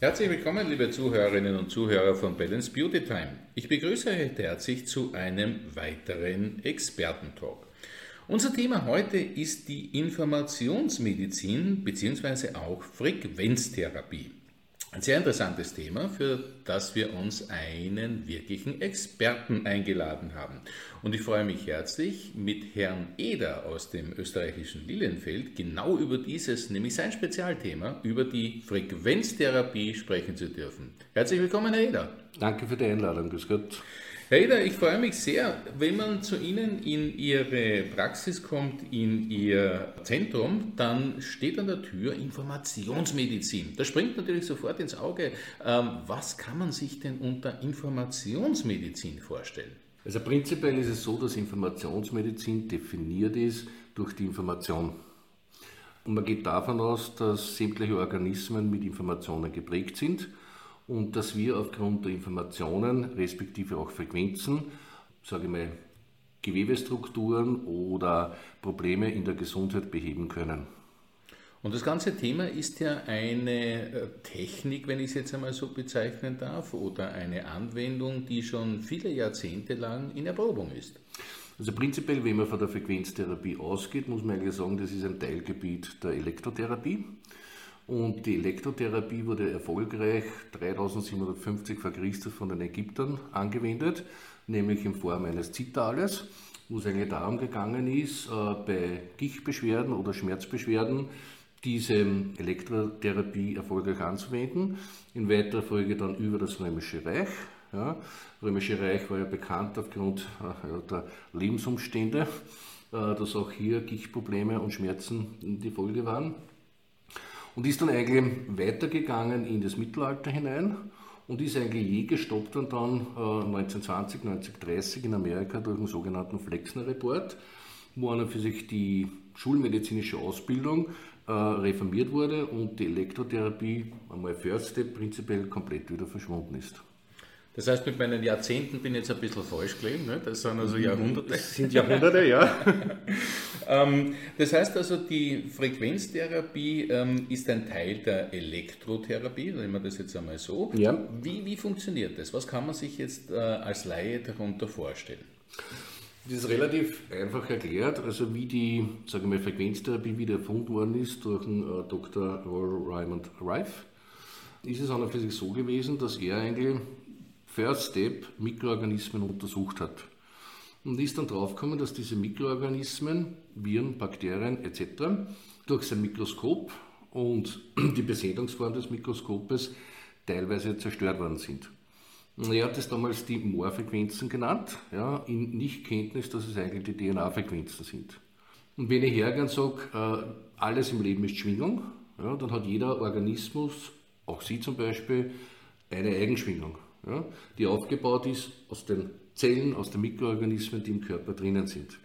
Herzlich willkommen, liebe Zuhörerinnen und Zuhörer von Balance Beauty Time. Ich begrüße euch herzlich zu einem weiteren Expertentalk. Unser Thema heute ist die Informationsmedizin bzw. auch Frequenztherapie. Ein sehr interessantes Thema, für das wir uns einen wirklichen Experten eingeladen haben. Und ich freue mich herzlich, mit Herrn Eder aus dem österreichischen Lilienfeld genau über dieses, nämlich sein Spezialthema, über die Frequenztherapie sprechen zu dürfen. Herzlich willkommen, Herr Eder. Danke für die Einladung, grüß Gott. Herr Eder, ich freue mich sehr, wenn man zu Ihnen in Ihre Praxis kommt, in Ihr Zentrum, dann steht an der Tür Informationsmedizin. Das springt natürlich sofort ins Auge. Ähm, was kann man sich denn unter Informationsmedizin vorstellen? Also prinzipiell ist es so, dass Informationsmedizin definiert ist durch die Information. Und man geht davon aus, dass sämtliche Organismen mit Informationen geprägt sind und dass wir aufgrund der Informationen, respektive auch Frequenzen, sage ich mal, Gewebestrukturen oder Probleme in der Gesundheit beheben können. Und das ganze Thema ist ja eine äh, Technik, wenn ich es jetzt einmal so bezeichnen darf, oder eine Anwendung, die schon viele Jahrzehnte lang in Erprobung ist. Also prinzipiell, wenn man von der Frequenztherapie ausgeht, muss man eigentlich sagen, das ist ein Teilgebiet der Elektrotherapie. Und die Elektrotherapie wurde erfolgreich 3750 vor Christus von den Ägyptern angewendet, nämlich in Form eines Zitales, wo es eigentlich darum gegangen ist, äh, bei Gichtbeschwerden oder Schmerzbeschwerden diese Elektrotherapie erfolgreich anzuwenden. In weiterer Folge dann über das Römische Reich. Ja, Römische Reich war ja bekannt aufgrund äh, der Lebensumstände, äh, dass auch hier Gichtprobleme und Schmerzen die Folge waren und ist dann eigentlich weitergegangen in das Mittelalter hinein und ist eigentlich je gestoppt und dann äh, 1920, 1930 in Amerika durch den sogenannten Flexner Report, wo einer für sich die schulmedizinische Ausbildung äh, reformiert wurde und die Elektrotherapie einmal First Step prinzipiell komplett wieder verschwunden ist. Das heißt, mit meinen Jahrzehnten bin ich jetzt ein bisschen falsch gelegen. Ne? Das sind also Jahrhunderte. Das sind Jahrhunderte, ja. ähm, das heißt also, die Frequenztherapie ähm, ist ein Teil der Elektrotherapie, nehmen wir das jetzt einmal so. Ja. Wie, wie funktioniert das? Was kann man sich jetzt äh, als Laie darunter vorstellen? Das ist relativ einfach erklärt. Also wie die sagen wir, Frequenztherapie wieder erfunden worden ist durch den äh, Dr. Raymond Rife, ist es an und für sich so gewesen, dass er eigentlich First Step Mikroorganismen untersucht hat. Und ist dann draufgekommen, dass diese Mikroorganismen, Viren, Bakterien etc. durch sein Mikroskop und die Besendungsform des Mikroskopes teilweise zerstört worden sind. Er hat es damals die Moorfrequenzen genannt, ja, in Nichtkenntnis, dass es eigentlich die DNA-Frequenzen sind. Und wenn ich hergehe und sage, äh, alles im Leben ist Schwingung, ja, dann hat jeder Organismus, auch Sie zum Beispiel, eine Eigenschwingung ja, die aufgebaut ist aus den Zellen, aus den Mikroorganismen, die im Körper drinnen sind.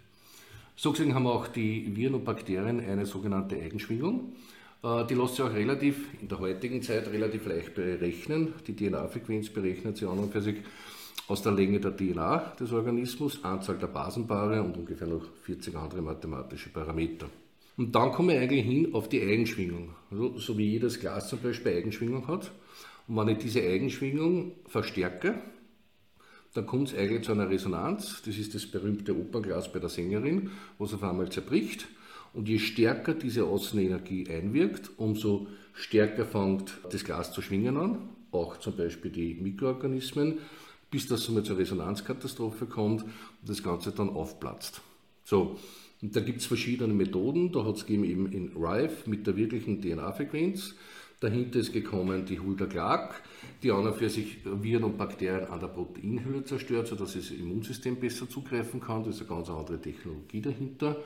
So gesehen haben auch die Viren und Bakterien eine sogenannte Eigenschwingung. Äh, die lässt sich auch relativ, in der heutigen Zeit relativ leicht berechnen. Die DNA-Frequenz berechnet sie an und für sich aus der Länge der DNA des Organismus, Anzahl der Basenpaare und ungefähr noch 40 andere mathematische Parameter. Und dann komme ich eigentlich hin auf die Eigenschwingung. Also, so wie jedes Glas zum Beispiel Eigenschwingung hat, und wenn ich diese Eigenschwingung verstärke, dann kommt es eigentlich zu einer Resonanz. Das ist das berühmte Opernglas bei der Sängerin, was auf einmal zerbricht. Und je stärker diese Außenenergie einwirkt, umso stärker fängt das Glas zu schwingen an, auch zum Beispiel die Mikroorganismen, bis das somit zur Resonanzkatastrophe kommt und das Ganze dann aufplatzt. So, und da gibt es verschiedene Methoden. Da hat es eben in Rife mit der wirklichen DNA-Frequenz. Dahinter ist gekommen die Hulda Clark, die an und für sich Viren und Bakterien an der Proteinhülle zerstört, sodass das Immunsystem besser zugreifen kann. Das ist eine ganz andere Technologie dahinter.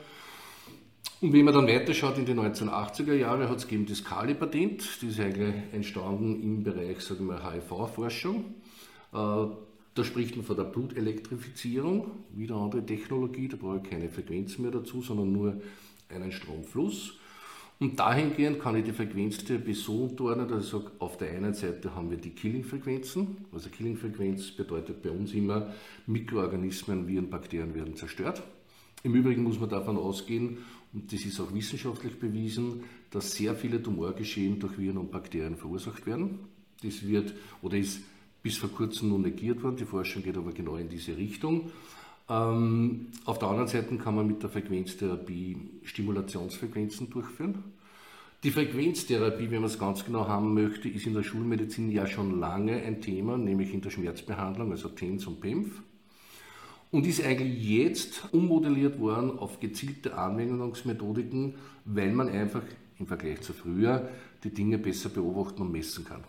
Und wenn man dann weiterschaut in die 1980er Jahre, hat es gegeben das Kali-Patent. Das ist eigentlich entstanden im Bereich HIV-Forschung. Äh, da spricht man von der Blutelektrifizierung, wieder eine andere Technologie, da brauche ich keine Frequenz mehr dazu, sondern nur einen Stromfluss. Und dahingehend kann ich die Frequenztherapie so unterordnen, dass ich sage, auf der einen Seite haben wir die Killing-Frequenzen. Also Killing-Frequenz bedeutet bei uns immer, Mikroorganismen, Viren, Bakterien werden zerstört. Im Übrigen muss man davon ausgehen, und das ist auch wissenschaftlich bewiesen, dass sehr viele Tumorgeschehen durch Viren und Bakterien verursacht werden. Das wird oder ist bis vor kurzem nur negiert worden. Die Forschung geht aber genau in diese Richtung. Ähm, auf der anderen Seite kann man mit der Frequenztherapie Stimulationsfrequenzen durchführen. Die Frequenztherapie, wenn man es ganz genau haben möchte, ist in der Schulmedizin ja schon lange ein Thema, nämlich in der Schmerzbehandlung, also TENS und PEMF. Und ist eigentlich jetzt ummodelliert worden auf gezielte Anwendungsmethodiken, weil man einfach im Vergleich zu früher die Dinge besser beobachten und messen kann.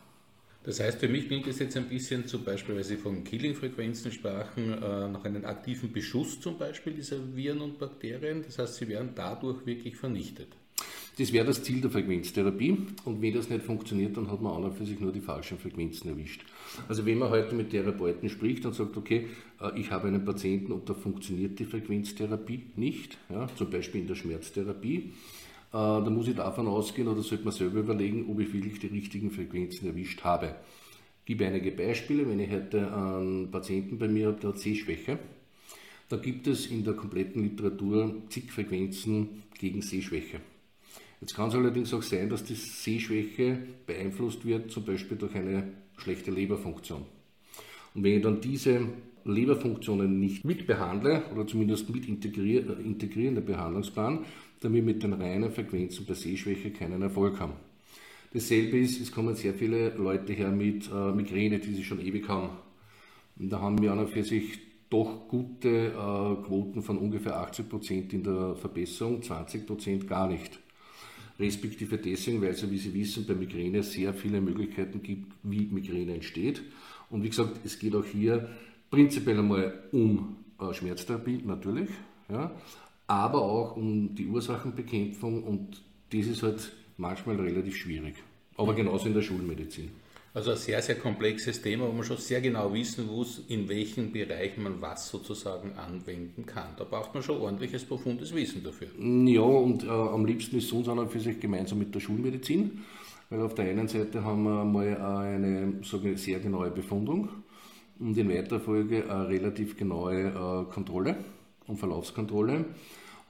Das heißt, für mich klingt es jetzt ein bisschen, zum Beispiel, weil Sie von Killing-Frequenzen sprachen, äh, nach einem aktiven Beschuss zum Beispiel dieser Viren und Bakterien. Das heißt, sie werden dadurch wirklich vernichtet. Das wäre das Ziel der Frequenztherapie und wenn das nicht funktioniert, dann hat man an und für sich nur die falschen Frequenzen erwischt. Also wenn man heute mit Therapeuten spricht und sagt, okay, äh, ich habe einen Patienten und da funktioniert die Frequenztherapie nicht, ja, zum Beispiel in der Schmerztherapie, da muss ich davon ausgehen oder sollte man selber überlegen, ob ich wirklich die richtigen Frequenzen erwischt habe. Ich gebe einige Beispiele. Wenn ich heute einen Patienten bei mir habe, der hat Sehschwäche, da gibt es in der kompletten Literatur zig Frequenzen gegen Sehschwäche. Jetzt kann es allerdings auch sein, dass die Sehschwäche beeinflusst wird, zum Beispiel durch eine schlechte Leberfunktion. Und wenn ich dann diese Leberfunktionen nicht mitbehandle oder zumindest mit äh, integriere in Behandlungsplan, dann wir mit den reinen Frequenzen bei Sehschwäche keinen Erfolg haben. Dasselbe ist, es kommen sehr viele Leute her mit äh, Migräne, die sie schon ewig haben. Und da haben wir an und für sich doch gute äh, Quoten von ungefähr 80 Prozent in der Verbesserung, 20 Prozent gar nicht. Respektive deswegen, weil es wie Sie wissen, bei Migräne sehr viele Möglichkeiten gibt, wie Migräne entsteht. Und wie gesagt, es geht auch hier prinzipiell einmal um äh, Schmerztherapie, natürlich, ja, aber auch um die Ursachenbekämpfung und das ist halt manchmal relativ schwierig. Aber genauso in der Schulmedizin. Also ein sehr, sehr komplexes Thema, wo man schon sehr genau wissen muss, in welchen Bereichen man was sozusagen anwenden kann. Da braucht man schon ordentliches, profundes Wissen dafür. Ja, und äh, am liebsten ist es uns auch für sich gemeinsam mit der Schulmedizin, weil auf der einen Seite haben wir mal eine sagen sehr genaue Befundung und in weiterer Folge eine relativ genaue äh, Kontrolle und Verlaufskontrolle.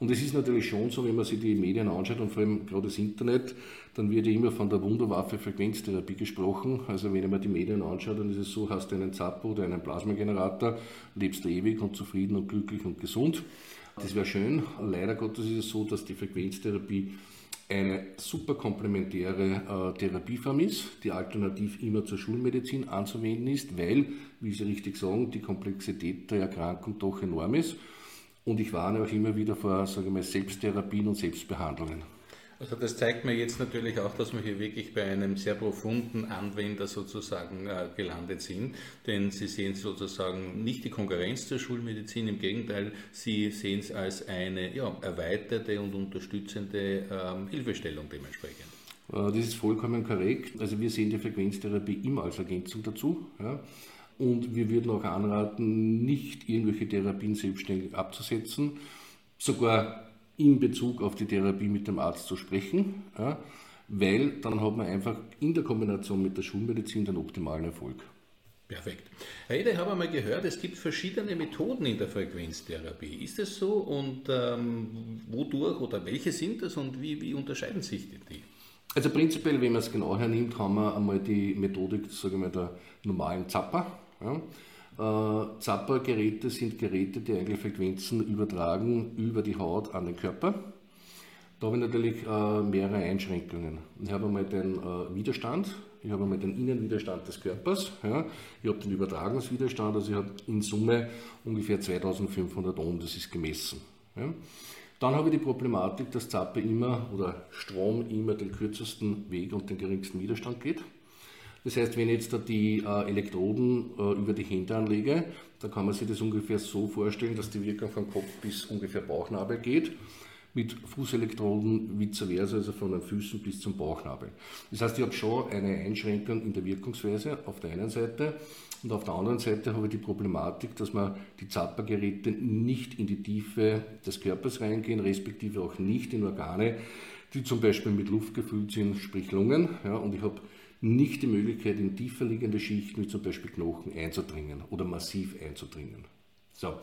Und es ist natürlich schon so, wenn man sich die Medien anschaut und vor allem gerade das Internet, dann wird ja immer von der Wunderwaffe Frequenztherapie gesprochen. Also wenn man die Medien anschaut, dann ist es so, hast du einen Zappo oder einen Plasmagenerator, lebst du ewig und zufrieden und glücklich und gesund. Das wäre schön. Leider Gottes ist es so, dass die Frequenztherapie eine super komplementäre äh, Therapieform ist, die alternativ immer zur Schulmedizin anzuwenden ist, weil, wie Sie richtig sagen, die Komplexität der Erkrankung doch enorm ist. Und ich warne auch immer wieder vor, sage ich mal, Selbsttherapien und Selbstbehandlungen. Also das zeigt mir jetzt natürlich auch, dass wir hier wirklich bei einem sehr profunden Anwender sozusagen äh, gelandet sind, denn Sie sehen sozusagen nicht die Konkurrenz zur Schulmedizin, im Gegenteil, Sie sehen es als eine ja, erweiterte und unterstützende ähm, Hilfestellung dementsprechend. Äh, das ist vollkommen korrekt. Also wir sehen die Frequenztherapie immer als Ergänzung dazu. Ja. Und wir würden auch anraten, nicht irgendwelche Therapien selbstständig abzusetzen, sogar in Bezug auf die Therapie mit dem Arzt zu sprechen, ja, weil dann hat man einfach in der Kombination mit der Schulmedizin den optimalen Erfolg. Perfekt. Herr Ede, ich habe einmal gehört, es gibt verschiedene Methoden in der Frequenztherapie. Ist das so und ähm, wodurch oder welche sind das und wie, wie unterscheiden sich die? Also prinzipiell, wenn man es genau hernimmt, haben wir einmal die Methodik sage ich mal, der normalen Zapper. Ja. Äh, Zapper-Geräte sind Geräte, die eigentlich Frequenzen übertragen über die Haut an den Körper. Da habe ich natürlich äh, mehrere Einschränkungen. Ich habe einmal den äh, Widerstand, ich habe einmal den Innenwiderstand des Körpers, ja. ich habe den Übertragungswiderstand, also ich habe in Summe ungefähr 2500 Ohm, das ist gemessen. Ja. Dann habe ich die Problematik, dass Zapper immer oder Strom immer den kürzesten Weg und den geringsten Widerstand geht. Das heißt, wenn ich jetzt da die äh, Elektroden äh, über die Hände anlege, dann kann man sich das ungefähr so vorstellen, dass die Wirkung vom Kopf bis ungefähr Bauchnabel geht. Mit Fußelektroden vice versa, also von den Füßen bis zum Bauchnabel. Das heißt, ich habe schon eine Einschränkung in der Wirkungsweise auf der einen Seite und auf der anderen Seite habe ich die Problematik, dass man die Zappergeräte nicht in die Tiefe des Körpers reingehen, respektive auch nicht in Organe, die zum Beispiel mit Luft gefüllt sind, sprich Lungen. Ja, und ich habe nicht die Möglichkeit, in tiefer liegende Schichten wie zum Beispiel Knochen einzudringen oder massiv einzudringen. So,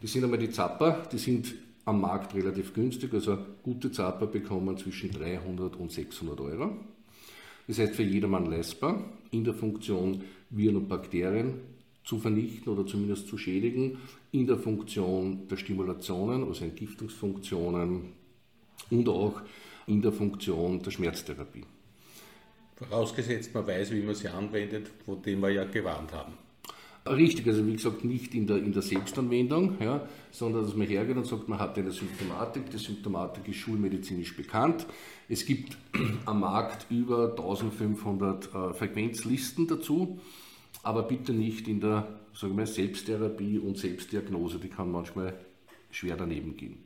das sind einmal die Zapper, die sind am Markt relativ günstig, also gute Zapper bekommen zwischen 300 und 600 Euro. Das heißt für jedermann leistbar, in der Funktion Viren und Bakterien zu vernichten oder zumindest zu schädigen, in der Funktion der Stimulationen, also Entgiftungsfunktionen und auch in der Funktion der Schmerztherapie. Vorausgesetzt, man weiß, wie man sie anwendet, von dem wir ja gewarnt haben. Richtig, also wie gesagt, nicht in der, in der Selbstanwendung, ja, sondern dass man hergeht und sagt, man hat eine Symptomatik. Die Symptomatik ist schulmedizinisch bekannt. Es gibt am Markt über 1500 äh, Frequenzlisten dazu, aber bitte nicht in der sagen wir, Selbsttherapie und Selbstdiagnose. Die kann manchmal schwer daneben gehen.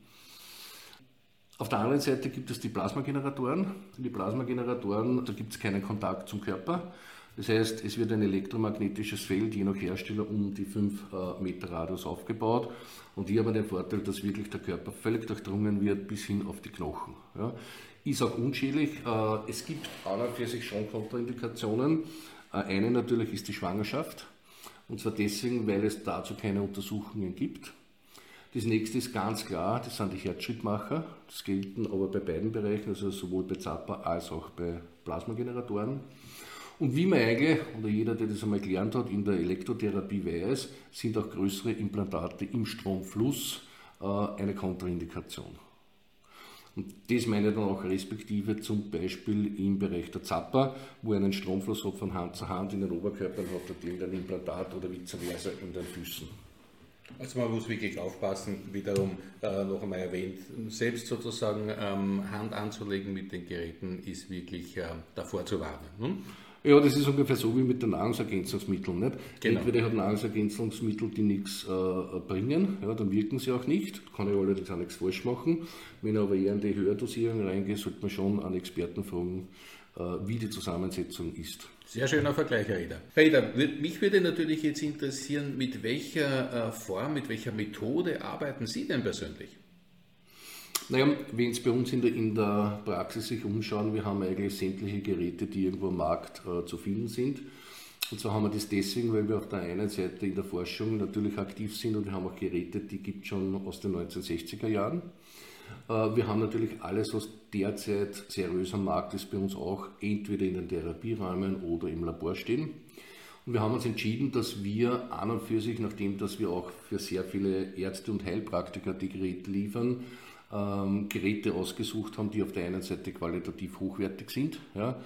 Auf der anderen Seite gibt es die Plasmageneratoren. Die Plasmageneratoren, da gibt es keinen Kontakt zum Körper. Das heißt, es wird ein elektromagnetisches Feld je nach Hersteller um die 5 äh, Meter Radius aufgebaut. Und hier haben wir den Vorteil, dass wirklich der Körper völlig durchdrungen wird bis hin auf die Knochen. Ja. Ist auch unschädlich. Äh, es gibt an und für sich schon Kontraindikationen. Äh, eine natürlich ist die Schwangerschaft. Und zwar deswegen, weil es dazu keine Untersuchungen gibt. Das nächste ist ganz klar, das sind die Herzschrittmacher. Das gelten aber bei beiden Bereichen, also sowohl bei Zappa als auch bei Plasmageneratoren. Und wie man eigentlich, oder jeder, der das einmal gelernt hat, in der Elektrotherapie weiß, sind auch größere Implantate im Stromfluss äh, eine Kontraindikation. Und das meine ich dann auch respektive zum Beispiel im Bereich der Zapper, wo er einen Stromfluss hat von Hand zu Hand in den Oberkörpern, hat er irgendein Implantat oder vice versa in den Füßen. Also man muss wirklich aufpassen, wiederum äh, noch einmal erwähnt, selbst sozusagen ähm, Hand anzulegen mit den Geräten ist wirklich äh, davor zu warnen. Hm? Ja, das ist ungefähr so wie mit den Nahrungsergänzungsmitteln. Nicht? Genau. Entweder hat Nahrungsergänzungsmittel, die nichts äh, bringen, ja, dann wirken sie auch nicht. Kann ich allerdings auch nichts falsch machen. Wenn ich aber eher in die Höherdosierung reingehe, sollte man schon an Experten fragen, äh, wie die Zusammensetzung ist. Sehr schöner Vergleich, Herr Eder. Herr Eder, mich würde natürlich jetzt interessieren, mit welcher äh, Form, mit welcher Methode arbeiten Sie denn persönlich? Naja, wenn Sie bei uns in der, in der Praxis sich umschauen, wir haben eigentlich sämtliche Geräte, die irgendwo am Markt äh, zu finden sind. Und zwar haben wir das deswegen, weil wir auf der einen Seite in der Forschung natürlich aktiv sind und wir haben auch Geräte, die gibt es schon aus den 1960er Jahren. Äh, wir haben natürlich alles, was derzeit seriös am Markt ist, bei uns auch entweder in den Therapieräumen oder im Labor stehen. Und wir haben uns entschieden, dass wir an und für sich, nachdem dass wir auch für sehr viele Ärzte und Heilpraktiker die Geräte liefern, ähm, Geräte ausgesucht haben, die auf der einen Seite qualitativ hochwertig sind ja,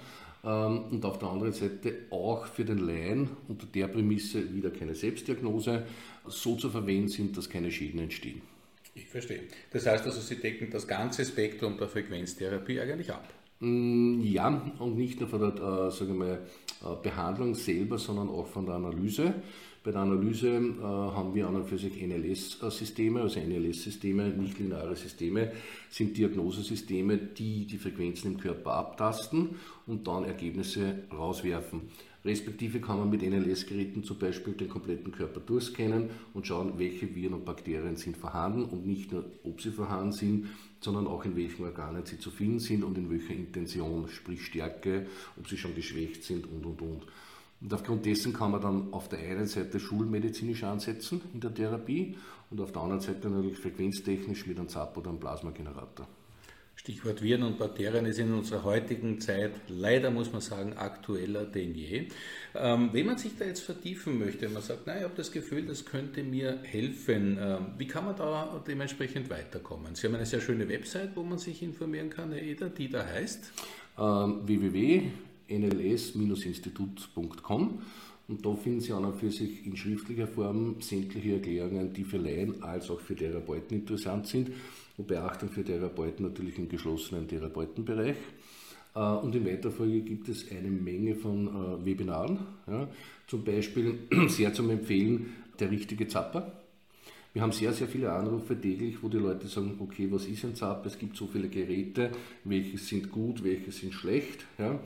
ähm, und auf der anderen Seite auch für den Laien unter der Prämisse wieder keine Selbstdiagnose so zu verwenden sind, dass keine Schäden entstehen. Ich verstehe. Das heißt also, Sie decken das ganze Spektrum der Frequenztherapie eigentlich ab. Mm, ja, und nicht nur von der äh, sagen wir, äh, Behandlung selber, sondern auch von der Analyse. Bei der Analyse äh, haben wir an und für sich NLS-Systeme, also NLS-Systeme, nicht-lineare Systeme, sind Diagnosesysteme, die die Frequenzen im Körper abtasten und dann Ergebnisse rauswerfen. Respektive kann man mit NLS-Geräten zum Beispiel den kompletten Körper durchscannen und schauen, welche Viren und Bakterien sind vorhanden und nicht nur, ob sie vorhanden sind, sondern auch in welchen Organen sie zu finden sind und in welcher Intention, sprich Stärke, ob sie schon geschwächt sind und und und. Und aufgrund dessen kann man dann auf der einen Seite schulmedizinisch ansetzen in der Therapie und auf der anderen Seite natürlich frequenztechnisch mit einem ZAP oder einem Plasmagenerator. Stichwort Viren und Bakterien ist in unserer heutigen Zeit leider, muss man sagen, aktueller denn je. Ähm, wenn man sich da jetzt vertiefen möchte, man sagt, na, ich habe das Gefühl, das könnte mir helfen, ähm, wie kann man da dementsprechend weiterkommen? Sie haben eine sehr schöne Website, wo man sich informieren kann, Herr Eder, die da heißt? Ähm, www nls-institut.com und da finden Sie an und für sich in schriftlicher Form sämtliche Erklärungen, die für Laien als auch für Therapeuten interessant sind. Und Beachtung für Therapeuten natürlich im geschlossenen Therapeutenbereich. Äh, und in weiterer Folge gibt es eine Menge von äh, Webinaren. Ja. Zum Beispiel sehr zum Empfehlen der richtige Zapper. Wir haben sehr, sehr viele Anrufe täglich, wo die Leute sagen, okay, was ist ein Zapper? Es gibt so viele Geräte, welche sind gut, welche sind schlecht. Ja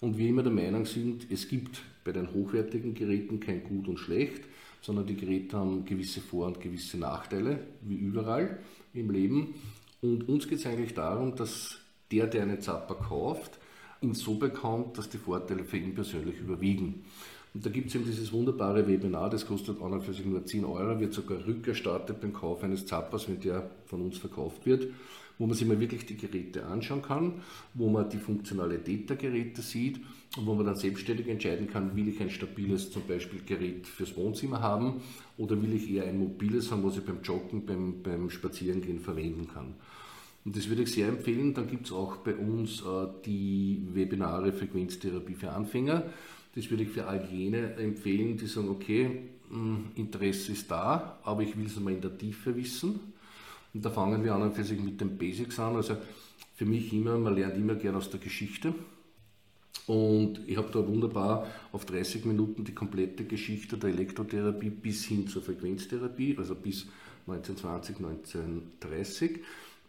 und wir immer der Meinung sind, es gibt bei den hochwertigen Geräten kein Gut und Schlecht, sondern die Geräte haben gewisse Vor- und gewisse Nachteile, wie überall im Leben. Und uns geht es eigentlich darum, dass der, der einen Zapper kauft, ihn so bekommt, dass die Vorteile für ihn persönlich überwiegen. Und da gibt es eben dieses wunderbare Webinar, das kostet an und für sich nur 10 Euro, wird sogar rückerstattet beim Kauf eines Zappers, wenn der von uns verkauft wird, wo man sich mal wirklich die Geräte anschauen kann, wo man die Funktionalität der Geräte sieht und wo man dann selbstständig entscheiden kann, will ich ein stabiles zum Beispiel Gerät fürs Wohnzimmer haben oder will ich eher ein mobiles haben, was ich beim Joggen, beim, beim Spazierengehen verwenden kann. Und das würde ich sehr empfehlen. Dann gibt es auch bei uns äh, die Webinare Frequenztherapie für Anfänger. Das würde ich für all jene empfehlen, die sagen, okay, hm, Interesse ist da, aber ich will es mal in der Tiefe wissen. Und da fangen wir an und für sich mit den Basics an. Also für mich immer, man lernt immer gern aus der Geschichte. Und ich habe da wunderbar auf 30 Minuten die komplette Geschichte der Elektrotherapie bis hin zur Frequenztherapie, also bis 1920, 1930.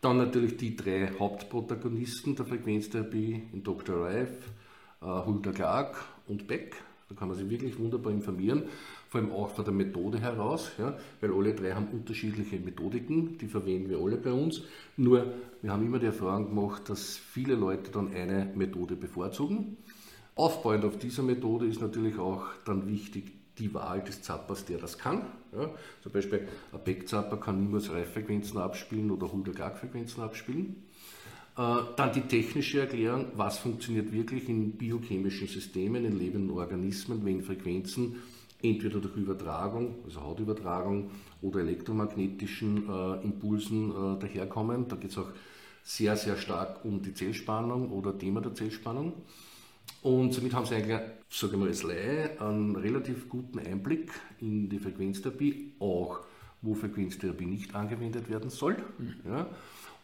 Dann natürlich die drei Hauptprotagonisten der Frequenztherapie in Dr. Reif, äh, Hulda Clark und Beck. Da kann man sich wirklich wunderbar informieren, vor allem auch von der Methode heraus, ja, weil alle drei haben unterschiedliche Methodiken, die verwenden wir alle bei uns. Nur, wir haben immer die Erfahrung gemacht, dass viele Leute dann eine Methode bevorzugen. Aufbauend auf dieser Methode ist natürlich auch dann wichtig, die Wahl des Zappers, der das kann. Ja, zum Beispiel ein Beck-Zapper kann niemals Reiffrequenzen abspielen oder 100 Gag-Frequenzen abspielen. Äh, dann die technische Erklärung, was funktioniert wirklich in biochemischen Systemen, in lebenden Organismen, wenn Frequenzen entweder durch Übertragung, also Hautübertragung oder elektromagnetischen äh, Impulsen äh, daherkommen. Da geht es auch sehr, sehr stark um die Zellspannung oder Thema der Zellspannung. Und somit haben sie eigentlich, sage ich mal als Laie, einen relativ guten Einblick in die Frequenztherapie, auch wo Frequenztherapie nicht angewendet werden soll. Mhm. Ja.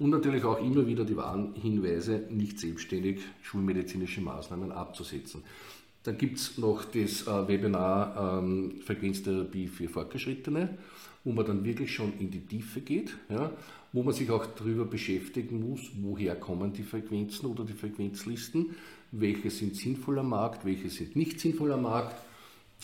Und natürlich auch immer wieder die Warnhinweise, nicht selbstständig schulmedizinische Maßnahmen abzusetzen. Dann gibt es noch das äh, Webinar ähm, Frequenztherapie für Fortgeschrittene, wo man dann wirklich schon in die Tiefe geht, ja, wo man sich auch darüber beschäftigen muss, woher kommen die Frequenzen oder die Frequenzlisten, welche sind sinnvoll am Markt, welche sind nicht sinnvoll am Markt,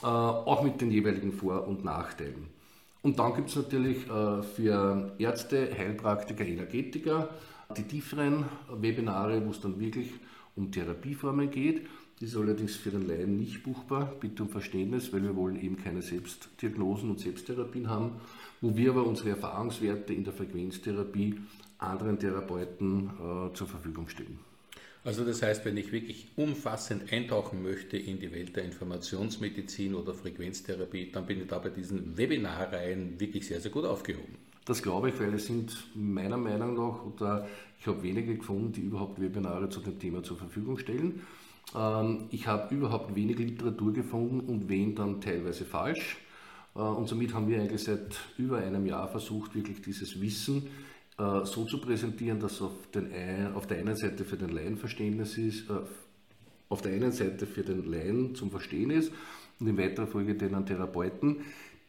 äh, auch mit den jeweiligen Vor- und Nachteilen. Und dann gibt es natürlich äh, für Ärzte, Heilpraktiker, Energetiker die tieferen Webinare, wo es dann wirklich um Therapieformen geht. Das ist allerdings für den Laien nicht buchbar, bitte um Verständnis, weil wir wollen eben keine Selbstdiagnosen und Selbsttherapien haben, wo wir aber unsere Erfahrungswerte in der Frequenztherapie anderen Therapeuten äh, zur Verfügung stellen. Also das heißt, wenn ich wirklich umfassend eintauchen möchte in die Welt der Informationsmedizin oder Frequenztherapie, dann bin ich da bei diesen Webinarreihen wirklich sehr, sehr gut aufgehoben. Das glaube ich, weil es sind meiner Meinung nach, oder ich habe wenige gefunden, die überhaupt Webinare zu dem Thema zur Verfügung stellen. Ähm, ich habe überhaupt wenig Literatur gefunden und wenn dann teilweise falsch. Äh, und somit haben wir eigentlich seit über einem Jahr versucht, wirklich dieses Wissen äh, so zu präsentieren, dass auf, den, auf der einen Seite für den Laien Verständnis ist, äh, auf der einen Seite für den Laien zum Verstehen ist und in weiterer Folge den Therapeuten,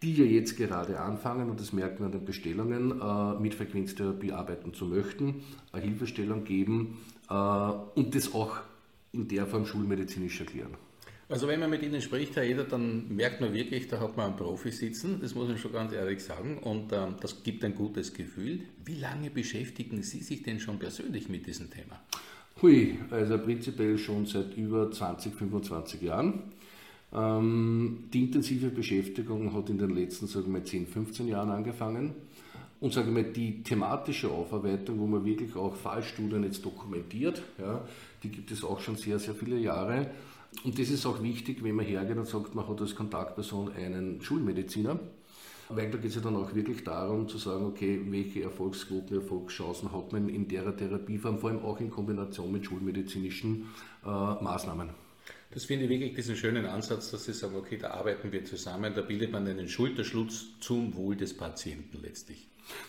die ja jetzt gerade anfangen, und das merken an den Bestellungen, äh, mit Frequenztherapie arbeiten zu möchten, eine Hilfestellung geben und das auch in der Form schulmedizinisch erklären. Also wenn man mit Ihnen spricht, Herr Eder, dann merkt man wirklich, da hat man einen Profi sitzen, das muss man schon ganz ehrlich sagen, und ähm, das gibt ein gutes Gefühl. Wie lange beschäftigen Sie sich denn schon persönlich mit diesem Thema? Hui, also prinzipiell schon seit über 20, 25 Jahren. Ähm, die intensive Beschäftigung hat in den letzten, sagen wir 10, 15 Jahren angefangen. Und sagen wir, die thematische Aufarbeitung, wo man wirklich auch Fallstudien jetzt dokumentiert, ja, die gibt es auch schon sehr, sehr viele Jahre. Und das ist auch wichtig, wenn man hergeht und sagt, man hat als Kontaktperson einen Schulmediziner. Weil da geht es ja dann auch wirklich darum zu sagen, okay, welche Erfolgsquoten, Erfolgschancen hat man in der Therapieform, vor allem auch in Kombination mit schulmedizinischen äh, Maßnahmen. Das finde ich wirklich diesen schönen Ansatz, dass Sie sagen, okay, da arbeiten wir zusammen, da bildet man einen Schulterschluss zum Wohl des Patienten letztlich.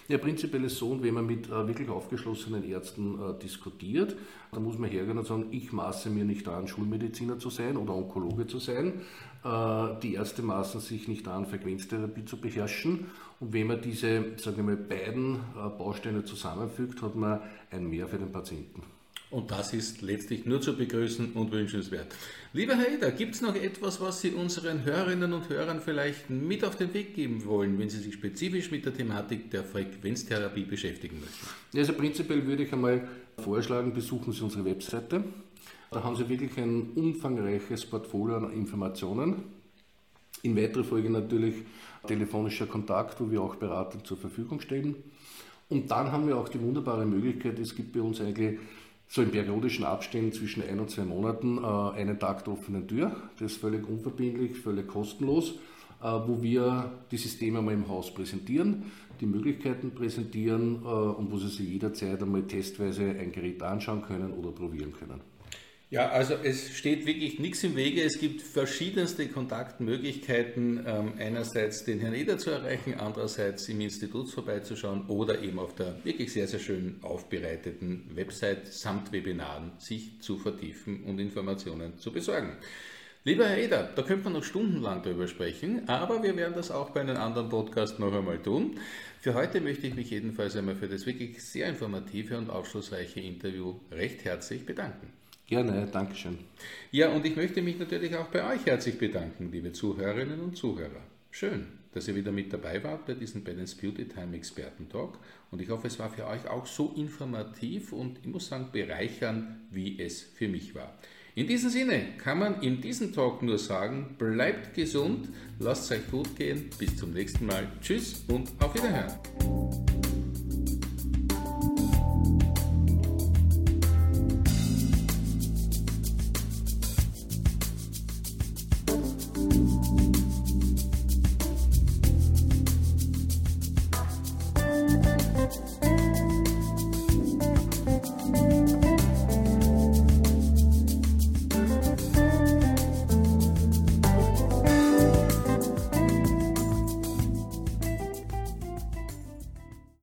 Ja, prinzipiell ist so, und wenn man mit äh, wirklich aufgeschlossenen Ärzten äh, diskutiert, dann muss man hergehen und sagen, ich maße mir nicht an, Schulmediziner zu sein oder Onkologe zu sein. Äh, die Ärzte maßen sich nicht an, Frequenztherapie zu beherrschen. Und wenn man diese, sagen wir mal, beiden äh, Bausteine zusammenfügt, hat man ein Mehr für den Patienten. Und das ist letztlich nur zu begrüßen und wünschenswert. Lieber Herr Eder, gibt es noch etwas, was Sie unseren Hörerinnen und Hörern vielleicht mit auf den Weg geben wollen, wenn Sie sich spezifisch mit der Thematik der Frequenztherapie beschäftigen möchten? Also prinzipiell würde ich einmal vorschlagen, besuchen Sie unsere Webseite. Da haben Sie wirklich ein umfangreiches Portfolio an Informationen. In weiterer Folge natürlich telefonischer Kontakt, wo wir auch Berater zur Verfügung stellen. Und dann haben wir auch die wunderbare Möglichkeit, es gibt bei uns eigentlich so in periodischen Abständen zwischen ein und zwei Monaten äh, einen Tag der offenen Tür. Das ist völlig unverbindlich, völlig kostenlos, äh, wo wir die Systeme mal im Haus präsentieren, die Möglichkeiten präsentieren äh, und wo Sie sich jederzeit einmal testweise ein Gerät anschauen können oder probieren können. Ja, also es steht wirklich nichts im Wege. Es gibt verschiedenste Kontaktmöglichkeiten. Ähm, einerseits den Herrn Eder zu erreichen, andererseits im Institut vorbeizuschauen oder eben auf der wirklich sehr, sehr schön aufbereiteten Website samt Webinaren sich zu vertiefen und Informationen zu besorgen. Lieber Herr Eder, da könnte man noch stundenlang darüber sprechen, aber wir werden das auch bei einem anderen Podcast noch einmal tun. Für heute möchte ich mich jedenfalls einmal für das wirklich sehr informative und aufschlussreiche Interview recht herzlich bedanken. Gerne, Dankeschön. Ja, und ich möchte mich natürlich auch bei euch herzlich bedanken, liebe Zuhörerinnen und Zuhörer. Schön, dass ihr wieder mit dabei wart bei diesem Balance Beauty Time Experten Talk. Und ich hoffe, es war für euch auch so informativ und ich muss sagen bereichernd, wie es für mich war. In diesem Sinne kann man in diesem Talk nur sagen, bleibt gesund, lasst es euch gut gehen, bis zum nächsten Mal. Tschüss und auf Wiederhören.